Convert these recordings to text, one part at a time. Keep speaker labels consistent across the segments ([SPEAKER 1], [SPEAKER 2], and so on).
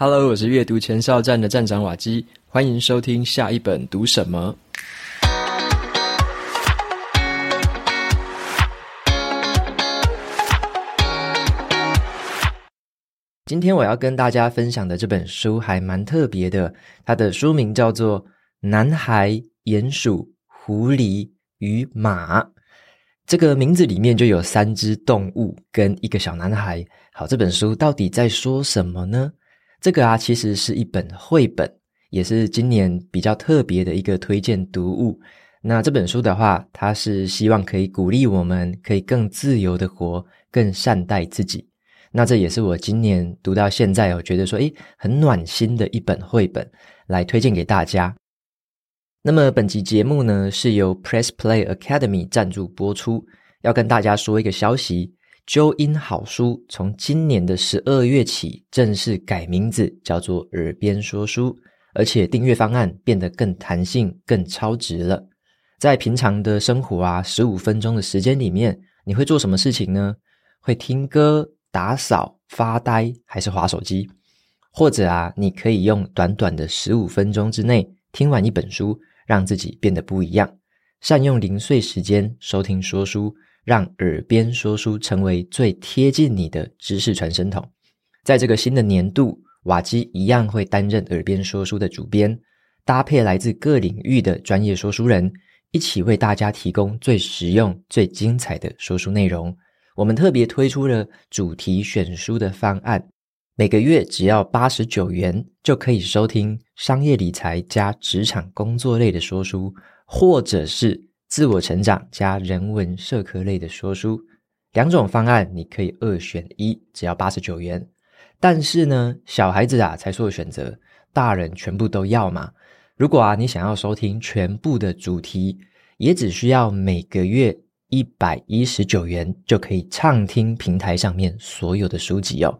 [SPEAKER 1] Hello，我是阅读前哨站的站长瓦基，欢迎收听下一本读什么。今天我要跟大家分享的这本书还蛮特别的，它的书名叫做《男孩、鼹鼠、狐狸与马》。这个名字里面就有三只动物跟一个小男孩。好，这本书到底在说什么呢？这个啊，其实是一本绘本，也是今年比较特别的一个推荐读物。那这本书的话，它是希望可以鼓励我们，可以更自由的活，更善待自己。那这也是我今年读到现在，我觉得说，诶，很暖心的一本绘本，来推荐给大家。那么本集节目呢，是由 Press Play Academy 赞助播出。要跟大家说一个消息，啾音好书从今年的十二月起正式改名字，叫做耳边说书，而且订阅方案变得更弹性、更超值了。在平常的生活啊，十五分钟的时间里面，你会做什么事情呢？会听歌、打扫、发呆，还是滑手机？或者啊，你可以用短短的十五分钟之内听完一本书。让自己变得不一样，善用零碎时间收听说书，让耳边说书成为最贴近你的知识传声筒。在这个新的年度，瓦基一样会担任耳边说书的主编，搭配来自各领域的专业说书人，一起为大家提供最实用、最精彩的说书内容。我们特别推出了主题选书的方案。每个月只要八十九元，就可以收听商业理财加职场工作类的说书，或者是自我成长加人文社科类的说书。两种方案你可以二选一，只要八十九元。但是呢，小孩子啊才做选择，大人全部都要嘛。如果啊你想要收听全部的主题，也只需要每个月一百一十九元，就可以畅听平台上面所有的书籍哦。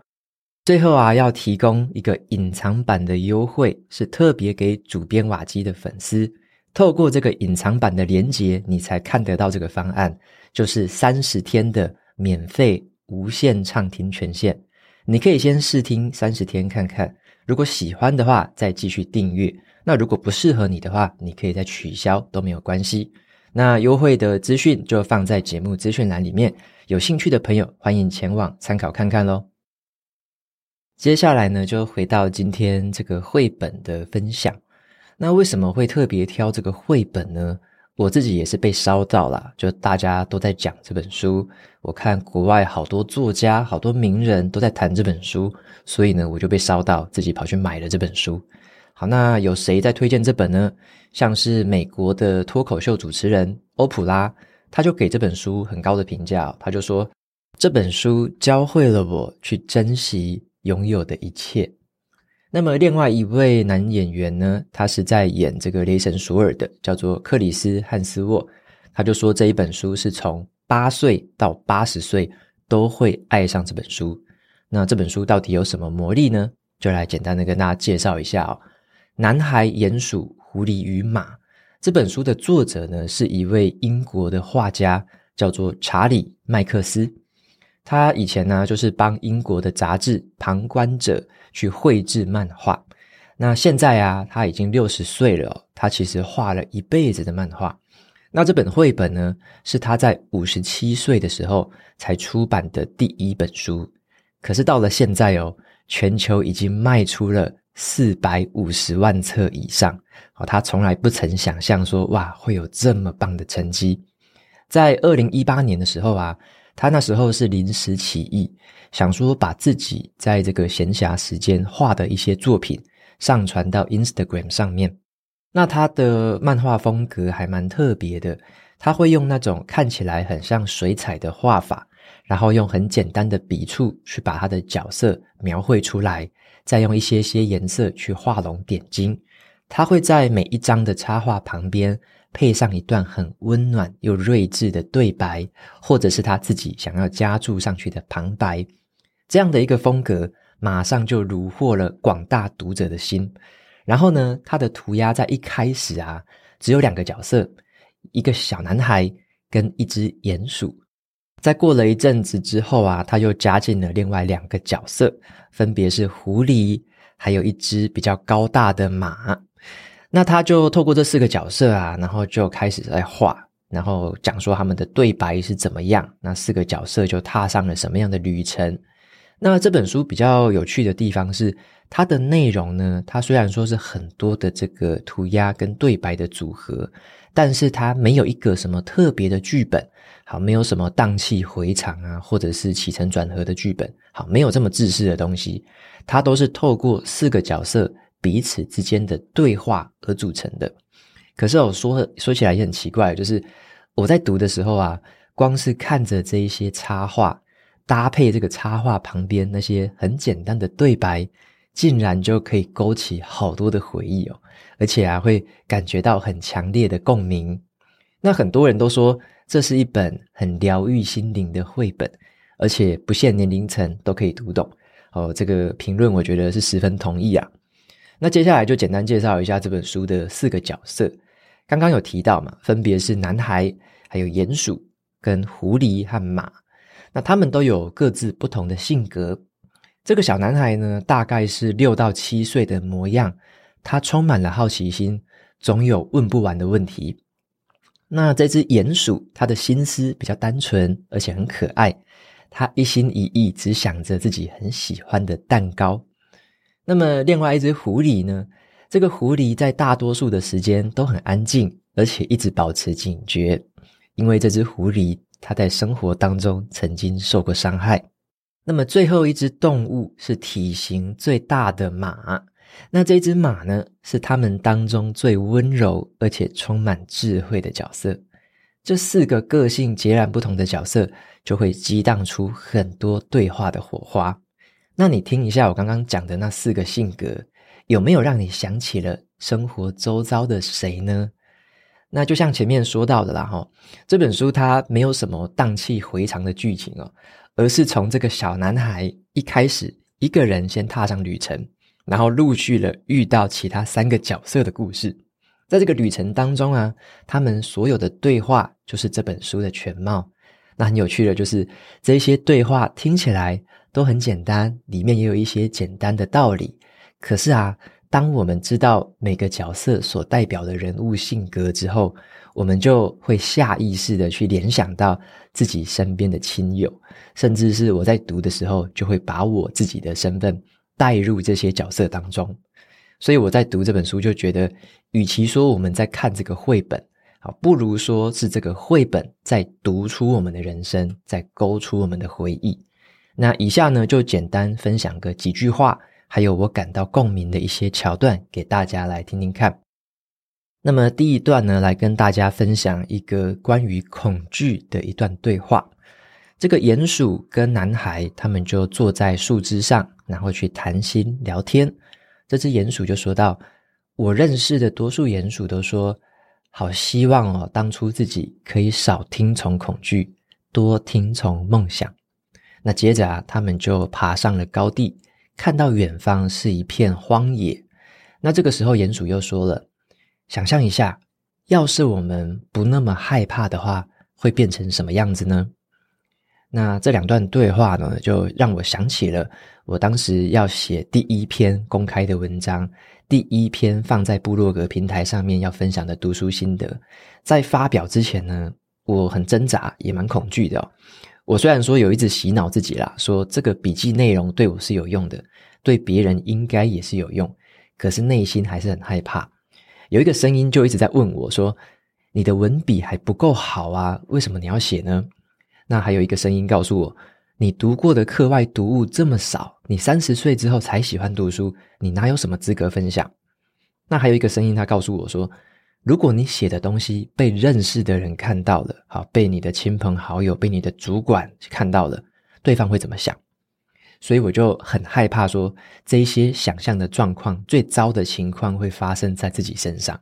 [SPEAKER 1] 最后啊，要提供一个隐藏版的优惠，是特别给主编瓦基的粉丝。透过这个隐藏版的连接，你才看得到这个方案，就是三十天的免费无限畅听权限。你可以先试听三十天看看，如果喜欢的话，再继续订阅。那如果不适合你的话，你可以再取消都没有关系。那优惠的资讯就放在节目资讯栏里面，有兴趣的朋友欢迎前往参考看看喽。接下来呢，就回到今天这个绘本的分享。那为什么会特别挑这个绘本呢？我自己也是被烧到了，就大家都在讲这本书，我看国外好多作家、好多名人都在谈这本书，所以呢，我就被烧到，自己跑去买了这本书。好，那有谁在推荐这本呢？像是美国的脱口秀主持人欧普拉，他就给这本书很高的评价，他就说这本书教会了我去珍惜。拥有的一切。那么，另外一位男演员呢？他是在演这个雷神索尔的，叫做克里斯·汉斯沃。他就说这一本书是从八岁到八十岁都会爱上这本书。那这本书到底有什么魔力呢？就来简单的跟大家介绍一下哦。男孩、鼹鼠、狐狸与马这本书的作者呢，是一位英国的画家，叫做查理·麦克斯。他以前呢，就是帮英国的杂志《旁观者》去绘制漫画。那现在啊，他已经六十岁了，他其实画了一辈子的漫画。那这本绘本呢，是他在五十七岁的时候才出版的第一本书。可是到了现在哦，全球已经卖出了四百五十万册以上。哦，他从来不曾想象说，哇，会有这么棒的成绩。在二零一八年的时候啊。他那时候是临时起意，想说把自己在这个闲暇时间画的一些作品上传到 Instagram 上面。那他的漫画风格还蛮特别的，他会用那种看起来很像水彩的画法，然后用很简单的笔触去把他的角色描绘出来，再用一些些颜色去画龙点睛。他会在每一张的插画旁边。配上一段很温暖又睿智的对白，或者是他自己想要加注上去的旁白，这样的一个风格，马上就虏获了广大读者的心。然后呢，他的涂鸦在一开始啊，只有两个角色，一个小男孩跟一只鼹鼠。在过了一阵子之后啊，他又加进了另外两个角色，分别是狐狸还有一只比较高大的马。那他就透过这四个角色啊，然后就开始在画，然后讲说他们的对白是怎么样。那四个角色就踏上了什么样的旅程？那这本书比较有趣的地方是，它的内容呢，它虽然说是很多的这个涂鸦跟对白的组合，但是它没有一个什么特别的剧本，好，没有什么荡气回肠啊，或者是起承转合的剧本，好，没有这么制式的东西，它都是透过四个角色彼此之间的对话而组成的。可是我说说起来也很奇怪，就是我在读的时候啊，光是看着这一些插画。搭配这个插画旁边那些很简单的对白，竟然就可以勾起好多的回忆哦，而且啊会感觉到很强烈的共鸣。那很多人都说这是一本很疗愈心灵的绘本，而且不限年龄层都可以读懂哦。这个评论我觉得是十分同意啊。那接下来就简单介绍一下这本书的四个角色，刚刚有提到嘛，分别是男孩、还有鼹鼠、跟狐狸和马。那他们都有各自不同的性格。这个小男孩呢，大概是六到七岁的模样，他充满了好奇心，总有问不完的问题。那这只鼹鼠，他的心思比较单纯，而且很可爱，他一心一意只想着自己很喜欢的蛋糕。那么另外一只狐狸呢，这个狐狸在大多数的时间都很安静，而且一直保持警觉，因为这只狐狸。它在生活当中曾经受过伤害。那么最后一只动物是体型最大的马。那这只马呢，是他们当中最温柔而且充满智慧的角色。这四个个性截然不同的角色，就会激荡出很多对话的火花。那你听一下我刚刚讲的那四个性格，有没有让你想起了生活周遭的谁呢？那就像前面说到的啦，哈，这本书它没有什么荡气回肠的剧情哦，而是从这个小男孩一开始一个人先踏上旅程，然后陆续了遇到其他三个角色的故事，在这个旅程当中啊，他们所有的对话就是这本书的全貌。那很有趣的就是这些对话听起来都很简单，里面也有一些简单的道理，可是啊。当我们知道每个角色所代表的人物性格之后，我们就会下意识的去联想到自己身边的亲友，甚至是我在读的时候，就会把我自己的身份带入这些角色当中。所以我在读这本书，就觉得，与其说我们在看这个绘本，啊，不如说是这个绘本在读出我们的人生，在勾出我们的回忆。那以下呢，就简单分享个几句话。还有我感到共鸣的一些桥段，给大家来听听看。那么第一段呢，来跟大家分享一个关于恐惧的一段对话。这个鼹鼠跟男孩他们就坐在树枝上，然后去谈心聊天。这只鼹鼠就说道：“我认识的多数鼹鼠都说，好希望哦，当初自己可以少听从恐惧，多听从梦想。”那接着啊，他们就爬上了高地。看到远方是一片荒野，那这个时候鼹鼠又说了：“想象一下，要是我们不那么害怕的话，会变成什么样子呢？”那这两段对话呢，就让我想起了我当时要写第一篇公开的文章，第一篇放在部落格平台上面要分享的读书心得，在发表之前呢，我很挣扎，也蛮恐惧的。我虽然说有一直洗脑自己啦，说这个笔记内容对我是有用的，对别人应该也是有用，可是内心还是很害怕。有一个声音就一直在问我说：“你的文笔还不够好啊，为什么你要写呢？”那还有一个声音告诉我：“你读过的课外读物这么少，你三十岁之后才喜欢读书，你哪有什么资格分享？”那还有一个声音，他告诉我说，如果你写的东西被认识的人看到了，好，被你的亲朋好友、被你的主管看到了，对方会怎么想？所以我就很害怕说，这一些想象的状况，最糟的情况会发生在自己身上。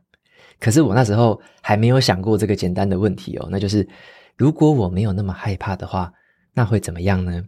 [SPEAKER 1] 可是我那时候还没有想过这个简单的问题哦，那就是如果我没有那么害怕的话，那会怎么样呢？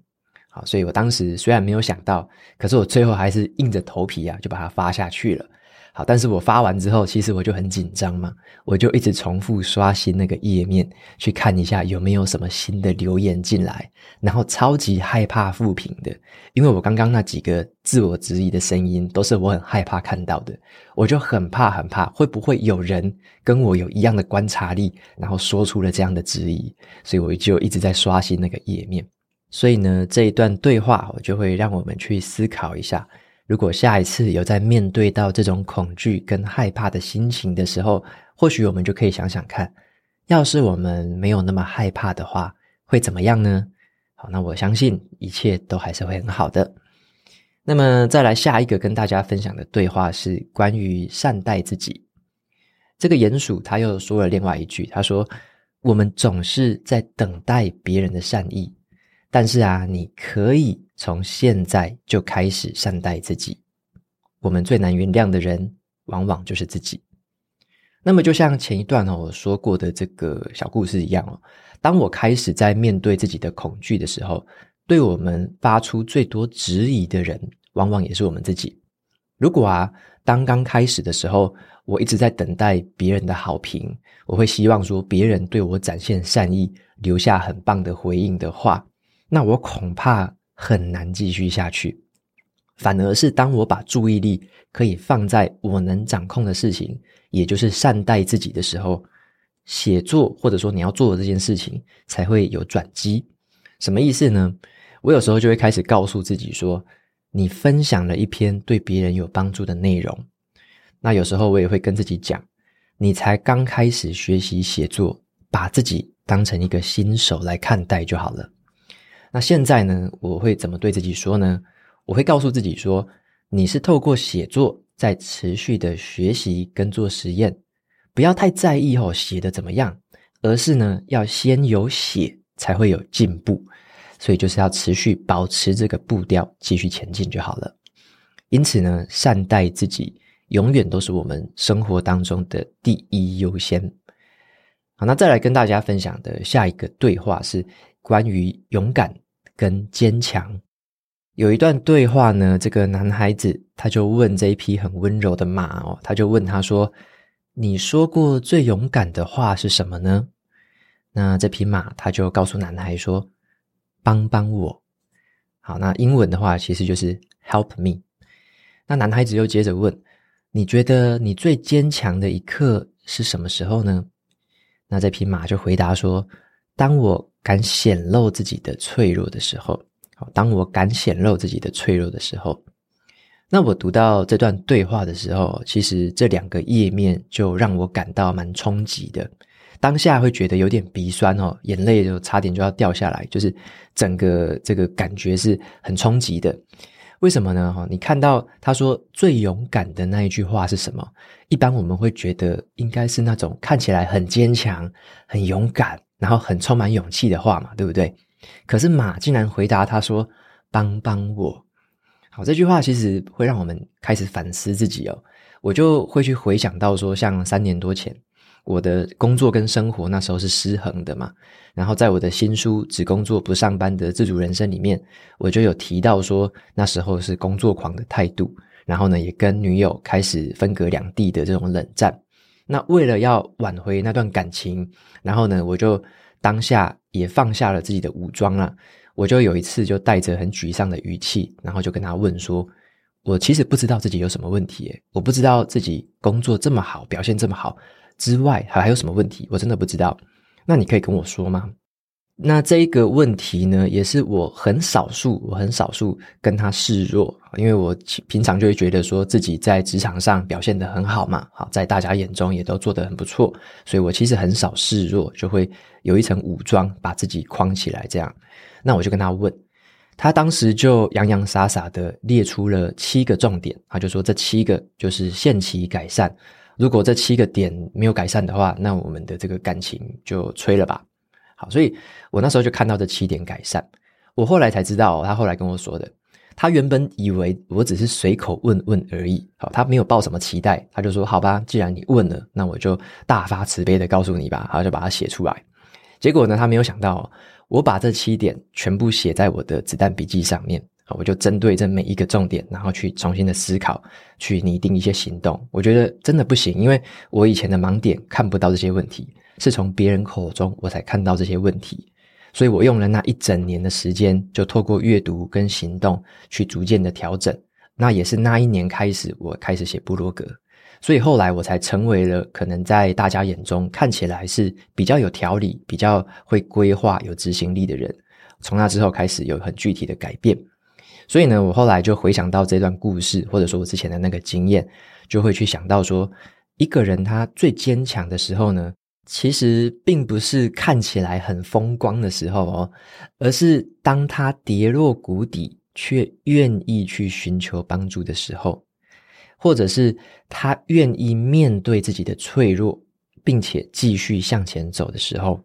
[SPEAKER 1] 好，所以我当时虽然没有想到，可是我最后还是硬着头皮啊，就把它发下去了。好，但是我发完之后，其实我就很紧张嘛，我就一直重复刷新那个页面，去看一下有没有什么新的留言进来，然后超级害怕负评的，因为我刚刚那几个自我质疑的声音，都是我很害怕看到的，我就很怕很怕，会不会有人跟我有一样的观察力，然后说出了这样的质疑，所以我就一直在刷新那个页面。所以呢，这一段对话，我就会让我们去思考一下。如果下一次有在面对到这种恐惧跟害怕的心情的时候，或许我们就可以想想看，要是我们没有那么害怕的话，会怎么样呢？好，那我相信一切都还是会很好的。那么再来下一个跟大家分享的对话是关于善待自己。这个鼹鼠他又说了另外一句，他说：“我们总是在等待别人的善意。”但是啊，你可以从现在就开始善待自己。我们最难原谅的人，往往就是自己。那么，就像前一段哦我说过的这个小故事一样哦，当我开始在面对自己的恐惧的时候，对我们发出最多质疑的人，往往也是我们自己。如果啊，当刚开始的时候，我一直在等待别人的好评，我会希望说别人对我展现善意，留下很棒的回应的话。那我恐怕很难继续下去，反而是当我把注意力可以放在我能掌控的事情，也就是善待自己的时候，写作或者说你要做的这件事情才会有转机。什么意思呢？我有时候就会开始告诉自己说，你分享了一篇对别人有帮助的内容，那有时候我也会跟自己讲，你才刚开始学习写作，把自己当成一个新手来看待就好了。那现在呢，我会怎么对自己说呢？我会告诉自己说，你是透过写作在持续的学习跟做实验，不要太在意哦写的怎么样，而是呢要先有写才会有进步，所以就是要持续保持这个步调，继续前进就好了。因此呢，善待自己永远都是我们生活当中的第一优先。好，那再来跟大家分享的下一个对话是。关于勇敢跟坚强，有一段对话呢。这个男孩子他就问这一匹很温柔的马哦，他就问他说：“你说过最勇敢的话是什么呢？”那这匹马他就告诉男孩说：“帮帮我。”好，那英文的话其实就是 “help me”。那男孩子又接着问：“你觉得你最坚强的一刻是什么时候呢？”那这匹马就回答说：“当我。”敢显露自己的脆弱的时候，好，当我敢显露自己的脆弱的时候，那我读到这段对话的时候，其实这两个页面就让我感到蛮冲击的。当下会觉得有点鼻酸哦，眼泪就差点就要掉下来，就是整个这个感觉是很冲击的。为什么呢？哈，你看到他说最勇敢的那一句话是什么？一般我们会觉得应该是那种看起来很坚强、很勇敢。然后很充满勇气的话嘛，对不对？可是马竟然回答他说：“帮帮我。”好，这句话其实会让我们开始反思自己哦。我就会去回想到说，像三年多前，我的工作跟生活那时候是失衡的嘛。然后在我的新书《只工作不上班的自主人生》里面，我就有提到说，那时候是工作狂的态度。然后呢，也跟女友开始分隔两地的这种冷战。那为了要挽回那段感情，然后呢，我就当下也放下了自己的武装了。我就有一次就带着很沮丧的语气，然后就跟他问说：“我其实不知道自己有什么问题，我不知道自己工作这么好，表现这么好之外，还还有什么问题？我真的不知道。那你可以跟我说吗？”那这一个问题呢，也是我很少数，我很少数跟他示弱，因为我平常就会觉得说自己在职场上表现得很好嘛，好，在大家眼中也都做得很不错，所以我其实很少示弱，就会有一层武装把自己框起来这样。那我就跟他问，他当时就洋洋洒洒的列出了七个重点，他就说这七个就是限期改善，如果这七个点没有改善的话，那我们的这个感情就吹了吧。好，所以我那时候就看到这七点改善。我后来才知道，他后来跟我说的，他原本以为我只是随口问问而已。好，他没有抱什么期待，他就说：“好吧，既然你问了，那我就大发慈悲的告诉你吧。”然后就把它写出来。结果呢，他没有想到，我把这七点全部写在我的子弹笔记上面。我就针对这每一个重点，然后去重新的思考，去拟定一些行动。我觉得真的不行，因为我以前的盲点看不到这些问题，是从别人口中我才看到这些问题。所以我用了那一整年的时间，就透过阅读跟行动去逐渐的调整。那也是那一年开始，我开始写部落格，所以后来我才成为了可能在大家眼中看起来是比较有条理、比较会规划、有执行力的人。从那之后开始有很具体的改变。所以呢，我后来就回想到这段故事，或者说我之前的那个经验，就会去想到说，一个人他最坚强的时候呢，其实并不是看起来很风光的时候哦，而是当他跌落谷底却愿意去寻求帮助的时候，或者是他愿意面对自己的脆弱，并且继续向前走的时候。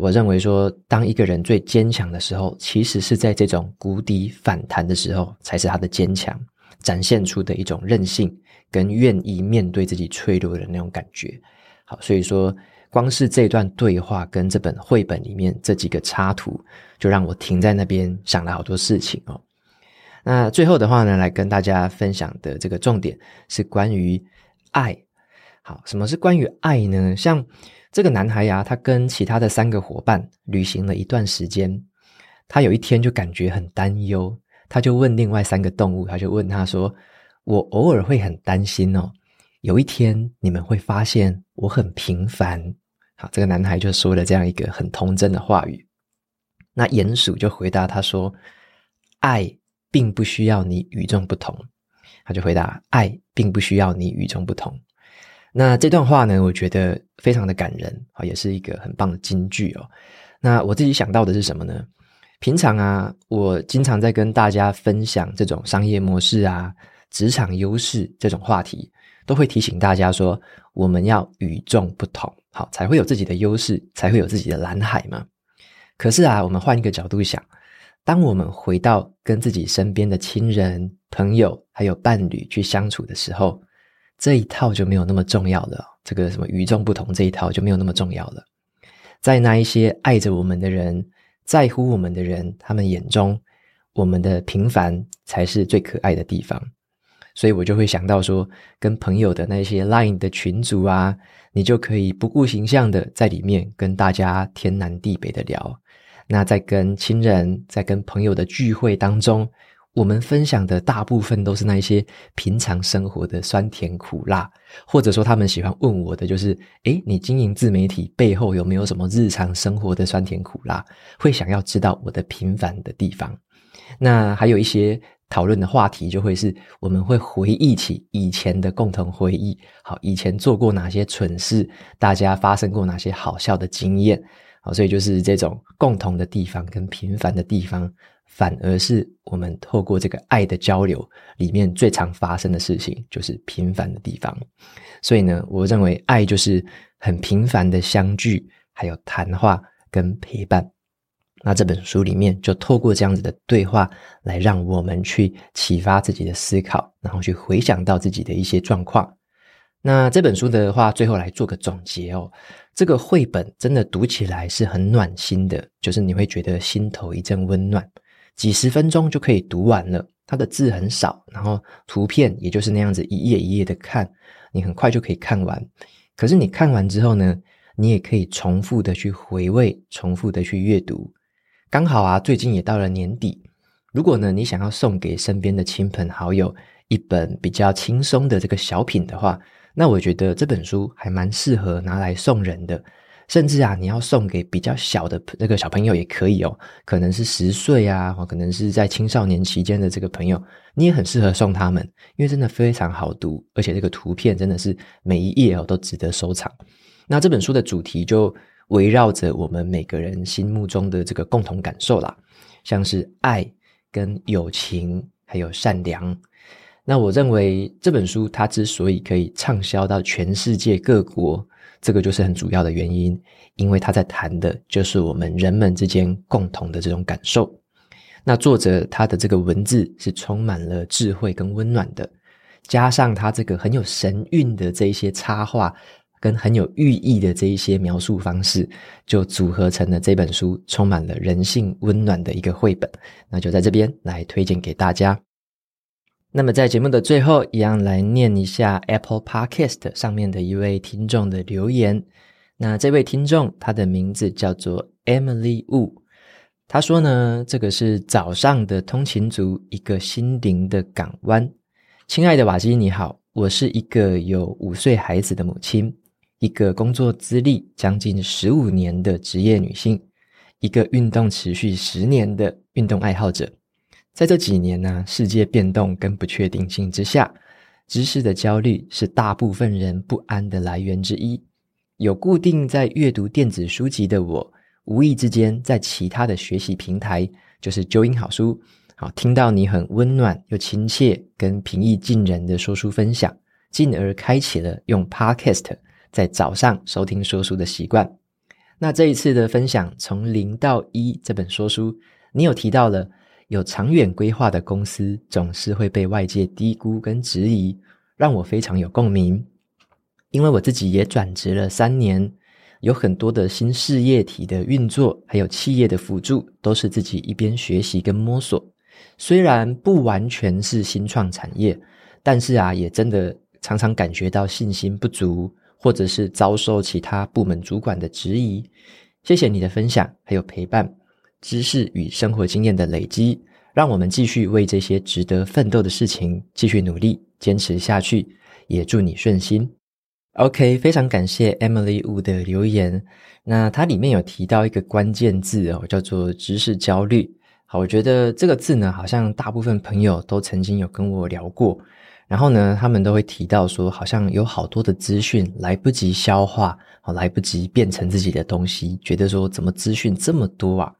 [SPEAKER 1] 我认为说，当一个人最坚强的时候，其实是在这种谷底反弹的时候，才是他的坚强展现出的一种韧性跟愿意面对自己脆弱的那种感觉。好，所以说。光是这段对话跟这本绘本里面这几个插图，就让我停在那边想了好多事情哦。那最后的话呢，来跟大家分享的这个重点是关于爱。好，什么是关于爱呢？像这个男孩呀，他跟其他的三个伙伴旅行了一段时间，他有一天就感觉很担忧，他就问另外三个动物，他就问他说：“我偶尔会很担心哦。”有一天，你们会发现我很平凡。好，这个男孩就说了这样一个很童真的话语。那鼹鼠就回答他说：“爱并不需要你与众不同。”他就回答：“爱并不需要你与众不同。”那这段话呢，我觉得非常的感人啊，也是一个很棒的金句哦。那我自己想到的是什么呢？平常啊，我经常在跟大家分享这种商业模式啊、职场优势这种话题。都会提醒大家说，我们要与众不同，好，才会有自己的优势，才会有自己的蓝海嘛。可是啊，我们换一个角度想，当我们回到跟自己身边的亲人、朋友还有伴侣去相处的时候，这一套就没有那么重要了。这个什么与众不同这一套就没有那么重要了。在那一些爱着我们的人、在乎我们的人，他们眼中，我们的平凡才是最可爱的地方。所以我就会想到说，跟朋友的那些 Line 的群组啊，你就可以不顾形象的在里面跟大家天南地北的聊。那在跟亲人、在跟朋友的聚会当中，我们分享的大部分都是那些平常生活的酸甜苦辣，或者说他们喜欢问我的就是，诶，你经营自媒体背后有没有什么日常生活的酸甜苦辣？会想要知道我的平凡的地方。那还有一些。讨论的话题就会是，我们会回忆起以前的共同回忆，好，以前做过哪些蠢事，大家发生过哪些好笑的经验，好，所以就是这种共同的地方跟平凡的地方，反而是我们透过这个爱的交流里面最常发生的事情，就是平凡的地方。所以呢，我认为爱就是很平凡的相聚，还有谈话跟陪伴。那这本书里面就透过这样子的对话，来让我们去启发自己的思考，然后去回想到自己的一些状况。那这本书的话，最后来做个总结哦。这个绘本真的读起来是很暖心的，就是你会觉得心头一阵温暖，几十分钟就可以读完了。它的字很少，然后图片也就是那样子一页一页的看，你很快就可以看完。可是你看完之后呢，你也可以重复的去回味，重复的去阅读。刚好啊，最近也到了年底。如果呢，你想要送给身边的亲朋好友一本比较轻松的这个小品的话，那我觉得这本书还蛮适合拿来送人的。甚至啊，你要送给比较小的那个小朋友也可以哦，可能是十岁啊，或可能是在青少年期间的这个朋友，你也很适合送他们，因为真的非常好读，而且这个图片真的是每一页哦都值得收藏。那这本书的主题就。围绕着我们每个人心目中的这个共同感受啦，像是爱、跟友情，还有善良。那我认为这本书它之所以可以畅销到全世界各国，这个就是很主要的原因，因为它在谈的就是我们人们之间共同的这种感受。那作者他的这个文字是充满了智慧跟温暖的，加上他这个很有神韵的这一些插画。跟很有寓意的这一些描述方式，就组合成了这本书，充满了人性温暖的一个绘本。那就在这边来推荐给大家。那么在节目的最后，一样来念一下 Apple Podcast 上面的一位听众的留言。那这位听众他的名字叫做 Emily Wu，他说呢，这个是早上的通勤族一个心灵的港湾。亲爱的瓦基，你好，我是一个有五岁孩子的母亲。一个工作资历将近十五年的职业女性，一个运动持续十年的运动爱好者，在这几年呢，世界变动跟不确定性之下，知识的焦虑是大部分人不安的来源之一。有固定在阅读电子书籍的我，无意之间在其他的学习平台，就是啾音好书，好听到你很温暖又亲切跟平易近人的说书分享，进而开启了用 Podcast。在早上收听说书的习惯。那这一次的分享，从零到一这本说书，你有提到了有长远规划的公司总是会被外界低估跟质疑，让我非常有共鸣。因为我自己也转职了三年，有很多的新事业体的运作，还有企业的辅助，都是自己一边学习跟摸索。虽然不完全是新创产业，但是啊，也真的常常感觉到信心不足。或者是遭受其他部门主管的质疑，谢谢你的分享，还有陪伴，知识与生活经验的累积，让我们继续为这些值得奋斗的事情继续努力，坚持下去。也祝你顺心。OK，非常感谢 Emily Wu 的留言。那它里面有提到一个关键字哦，叫做知识焦虑。好，我觉得这个字呢，好像大部分朋友都曾经有跟我聊过。然后呢，他们都会提到说，好像有好多的资讯来不及消化，来不及变成自己的东西，觉得说怎么资讯这么多啊？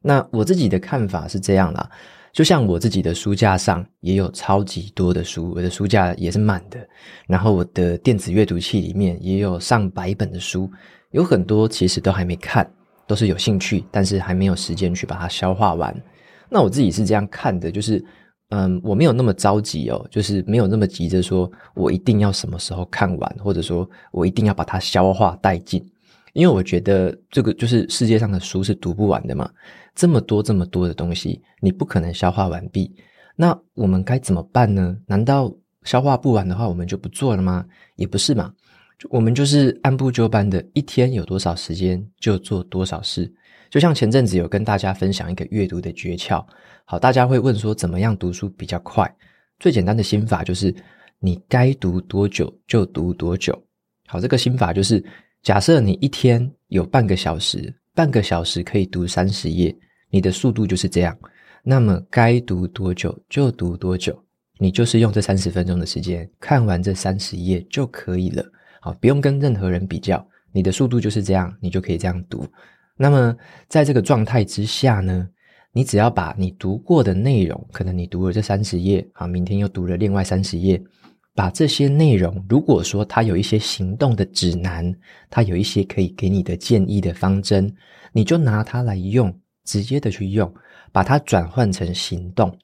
[SPEAKER 1] 那我自己的看法是这样啦，就像我自己的书架上也有超级多的书，我的书架也是满的，然后我的电子阅读器里面也有上百本的书，有很多其实都还没看，都是有兴趣，但是还没有时间去把它消化完。那我自己是这样看的，就是。嗯，我没有那么着急哦，就是没有那么急着说，我一定要什么时候看完，或者说我一定要把它消化殆尽，因为我觉得这个就是世界上的书是读不完的嘛，这么多这么多的东西，你不可能消化完毕。那我们该怎么办呢？难道消化不完的话，我们就不做了吗？也不是嘛，我们就是按部就班的，一天有多少时间就做多少事。就像前阵子有跟大家分享一个阅读的诀窍。好，大家会问说怎么样读书比较快？最简单的心法就是你该读多久就读多久。好，这个心法就是假设你一天有半个小时，半个小时可以读三十页，你的速度就是这样。那么该读多久就读多久，你就是用这三十分钟的时间看完这三十页就可以了。好，不用跟任何人比较，你的速度就是这样，你就可以这样读。那么在这个状态之下呢，你只要把你读过的内容，可能你读了这三十页，啊，明天又读了另外三十页，把这些内容，如果说它有一些行动的指南，它有一些可以给你的建议的方针，你就拿它来用，直接的去用，把它转换成行动。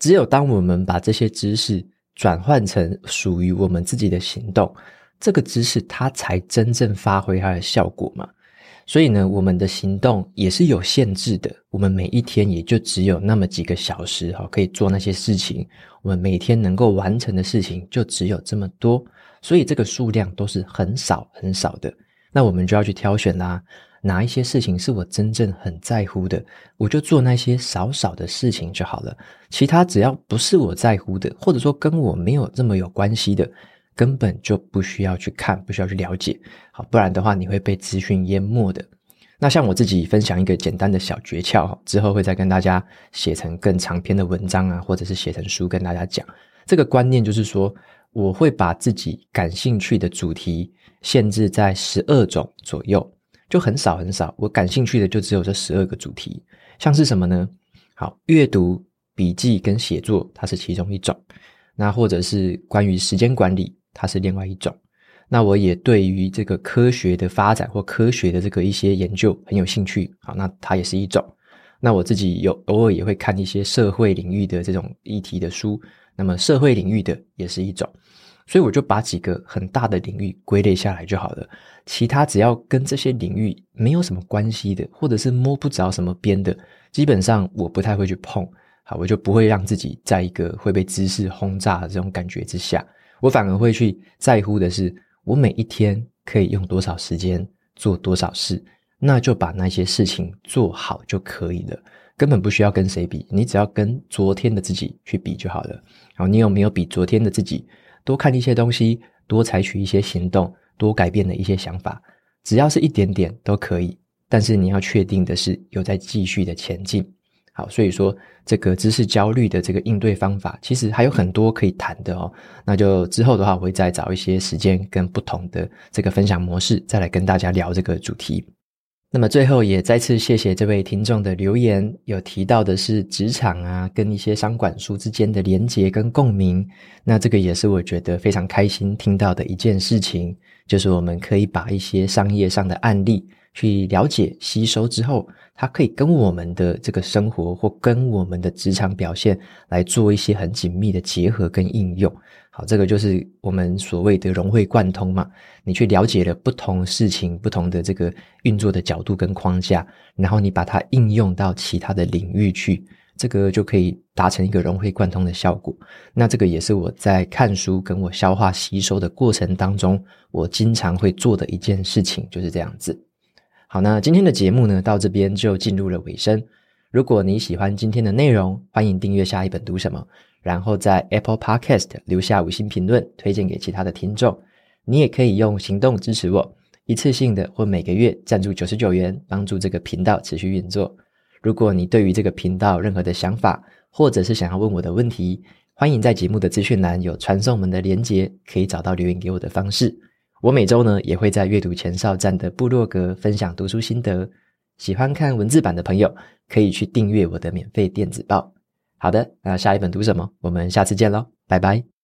[SPEAKER 1] 只有当我们把这些知识转换成属于我们自己的行动，这个知识它才真正发挥它的效果嘛。所以呢，我们的行动也是有限制的。我们每一天也就只有那么几个小时哈，可以做那些事情。我们每天能够完成的事情就只有这么多，所以这个数量都是很少很少的。那我们就要去挑选啦，哪一些事情是我真正很在乎的，我就做那些少少的事情就好了。其他只要不是我在乎的，或者说跟我没有这么有关系的。根本就不需要去看，不需要去了解，好，不然的话你会被资讯淹没的。那像我自己分享一个简单的小诀窍，之后会再跟大家写成更长篇的文章啊，或者是写成书跟大家讲。这个观念就是说，我会把自己感兴趣的主题限制在十二种左右，就很少很少。我感兴趣的就只有这十二个主题，像是什么呢？好，阅读、笔记跟写作，它是其中一种。那或者是关于时间管理。它是另外一种，那我也对于这个科学的发展或科学的这个一些研究很有兴趣，好，那它也是一种。那我自己有偶尔也会看一些社会领域的这种议题的书，那么社会领域的也是一种。所以我就把几个很大的领域归类下来就好了。其他只要跟这些领域没有什么关系的，或者是摸不着什么边的，基本上我不太会去碰。好，我就不会让自己在一个会被知识轰炸的这种感觉之下，我反而会去在乎的是，我每一天可以用多少时间做多少事，那就把那些事情做好就可以了。根本不需要跟谁比，你只要跟昨天的自己去比就好了。好，你有没有比昨天的自己多看一些东西，多采取一些行动，多改变的一些想法？只要是一点点都可以，但是你要确定的是有在继续的前进。好，所以说这个知识焦虑的这个应对方法，其实还有很多可以谈的哦。那就之后的话，我会再找一些时间跟不同的这个分享模式，再来跟大家聊这个主题。那么最后也再次谢谢这位听众的留言，有提到的是职场啊，跟一些商管书之间的连结跟共鸣。那这个也是我觉得非常开心听到的一件事情，就是我们可以把一些商业上的案例去了解、吸收之后，它可以跟我们的这个生活或跟我们的职场表现来做一些很紧密的结合跟应用。好，这个就是我们所谓的融会贯通嘛。你去了解了不同事情、不同的这个运作的角度跟框架，然后你把它应用到其他的领域去，这个就可以达成一个融会贯通的效果。那这个也是我在看书跟我消化吸收的过程当中，我经常会做的一件事情，就是这样子。好，那今天的节目呢，到这边就进入了尾声。如果你喜欢今天的内容，欢迎订阅下一本读什么。然后在 Apple Podcast 留下五星评论，推荐给其他的听众。你也可以用行动支持我，一次性的或每个月赞助九十九元，帮助这个频道持续运作。如果你对于这个频道任何的想法，或者是想要问我的问题，欢迎在节目的资讯栏有传送门的连接，可以找到留言给我的方式。我每周呢也会在阅读前哨站的部落格分享读书心得，喜欢看文字版的朋友可以去订阅我的免费电子报。好的，那下一本读什么？我们下次见喽，拜拜。